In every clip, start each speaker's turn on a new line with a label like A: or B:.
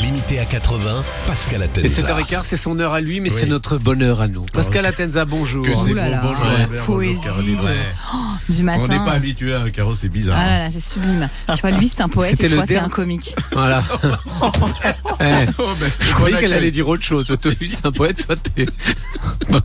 A: Limité à 80, Pascal
B: Et
A: Atenza.
B: 7h15, c'est son heure à lui, mais c'est notre bonheur à nous. Pascal Atenza, bonjour.
C: Que c'est beau.
D: là.
C: Bonjour
D: Ouais.
C: Albert, bonjour
D: Poésie
C: Caroline.
D: de-
C: Ouais.
D: du matin.
C: On n'est pas habitué à un carreau, c'est bizarre.
D: Ah là là, c'est sublime. Tu vois, lui, c'est un poète
B: C'était
D: et
B: le
D: toi, c'est un comique.
B: Voilà. Eh,
C: Oh, ben,
B: je croyais qu'elle allait dire autre chose. Toi, lui, c'est un poète, toi, t'es. Bon.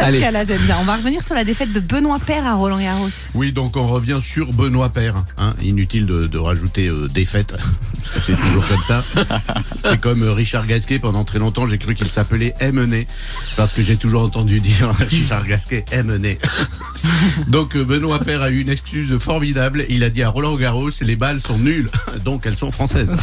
B: Allez.
D: Pascal Adenza. On va revenir sur la défaite de Benoît Père à Roland Garros.
C: Oui, donc on revient sur Benoît Père. Hein. Inutile de, de rajouter euh, défaite, parce que c'est toujours comme ça. C'est comme euh, Richard Gasquet, pendant très longtemps, j'ai cru qu'il s'appelait Emmené, parce que j'ai toujours entendu dire Richard Gasquet Emmené. Donc euh, Benoît Père a eu une excuse formidable. Il a dit à Roland Garros, les balles sont nulles, donc elles sont françaises.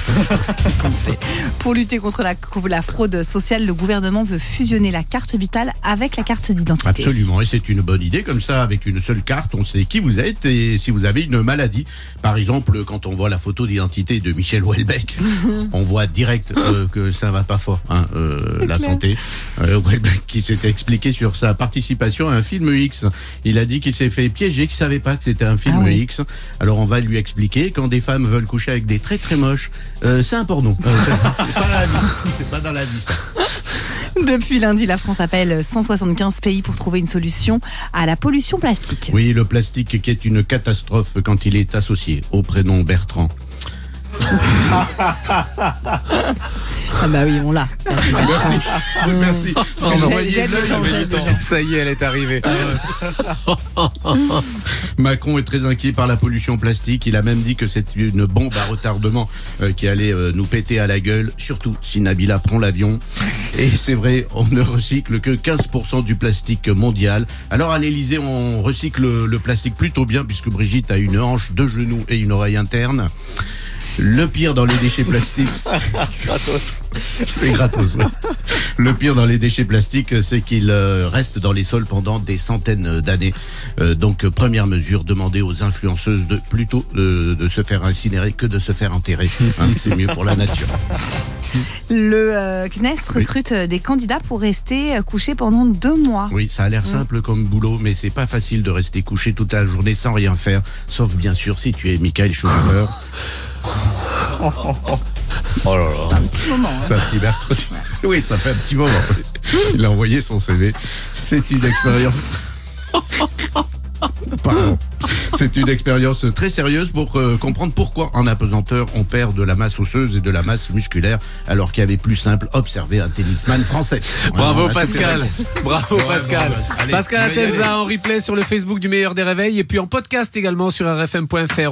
D: Pour lutter contre la, la fraude sociale, le gouvernement veut fusionner la carte vitale avec la carte d'identité.
C: Absolument, et c'est une bonne idée. Comme ça, avec une seule carte, on sait qui vous êtes et si vous avez une maladie. Par exemple, quand on voit la photo d'identité de Michel Houellebecq, on voit direct euh, que ça va pas fort, hein, euh, la santé. Euh, qui s'était expliqué sur sa participation à un film X. Il a dit qu'il s'est fait piéger, qu'il savait pas que c'était un film
D: Ah oui.
C: X. Alors on va lui expliquer. Quand des femmes veulent coucher avec des très très moches, euh, c'est un porno. C'est- pas la vie. C'est pas dans la vie ça.
D: Depuis lundi, la France appelle 175 pays pour trouver une solution à la pollution plastique.
C: Oui, le plastique qui est une catastrophe quand il est associé au prénom Bertrand.
D: Ah bah oui, on l'a.
C: Merci. Merci.
D: Parce que j'ai- j'ai le changer,
B: Ça y est, elle est arrivée.
C: Macron est très inquiet par la pollution plastique. Il a même dit que c'est une bombe à retardement euh, qui allait euh, nous péter à la gueule, surtout si Nabila prend l'avion. Et c'est vrai, on ne recycle que 15% du plastique mondial. Alors à l'Elysée, on recycle le plastique plutôt bien puisque Brigitte a une hanche, deux genoux et une oreille interne. Le pire dans les déchets plastiques, c'est- c'est gratos. ouais. Le pire dans les déchets plastiques, c'est qu'ils euh, restent dans les sols pendant des centaines d'années. Euh, donc, première mesure, demander aux influenceuses de plutôt euh, de se faire incinérer que de se faire enterrer. Hein, c'est mieux pour la nature.
D: Le euh, CNES recrute des candidats pour rester couchés pendant deux mois.
C: Oui, ça a l'air simple comme boulot, mais c'est pas facile de rester couché toute la journée sans rien faire, sauf bien sûr si tu es Michael Schumacher.
D: Un petit moment. hein.
C: C'est un petit mercredi. Oui, ça fait un petit moment. Il a envoyé son CV. C'est une expérience. Pardon. C'est une expérience très sérieuse pour euh, comprendre pourquoi en apesanteur on perd de la masse osseuse et de la masse musculaire alors qu'il y avait plus simple observer un tennisman français.
B: Bravo Pascal. Bravo
C: Ouais,
B: Pascal.
C: bon, bah, allez,
B: Pascal. Atenza en replay sur le Facebook du meilleur des réveils et puis en podcast également sur rfm.fr.